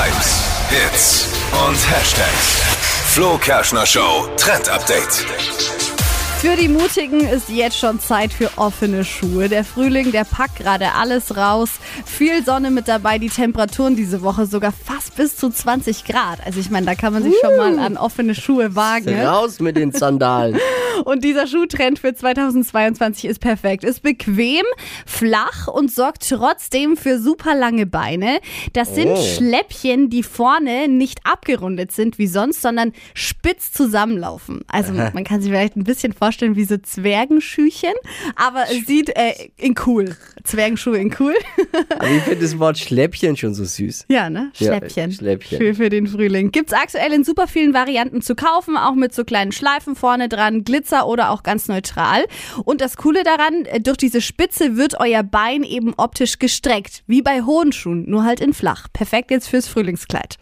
Hypes, Hits und Hashtags. Flo Kerschner Show Trend Update. Für die Mutigen ist jetzt schon Zeit für offene Schuhe. Der Frühling, der packt gerade alles raus. Viel Sonne mit dabei, die Temperaturen diese Woche sogar fast bis zu 20 Grad. Also ich meine, da kann man sich schon mal an offene Schuhe wagen. Raus mit den Sandalen. Und dieser Schuhtrend für 2022 ist perfekt. Ist bequem, flach und sorgt trotzdem für super lange Beine. Das sind Oh. Schläppchen, die vorne nicht abgerundet sind wie sonst, sondern spitz zusammenlaufen. Also man kann sich vielleicht ein bisschen vorstellen wie so Zwergenschüchen, aber es sieht äh, in cool. Zwergenschuhe in cool. Aber ich finde das Wort Schläppchen schon so süß. Ja, ne? Ja, Schläppchen. Schläppchen. Für, für den Frühling. Gibt's aktuell in super vielen Varianten zu kaufen, auch mit so kleinen Schleifen vorne dran, Glitzer oder auch ganz neutral. Und das Coole daran, äh, durch diese Spitze wird euer Bein eben optisch gestreckt, wie bei hohen Schuhen, nur halt in flach. Perfekt jetzt fürs Frühlingskleid.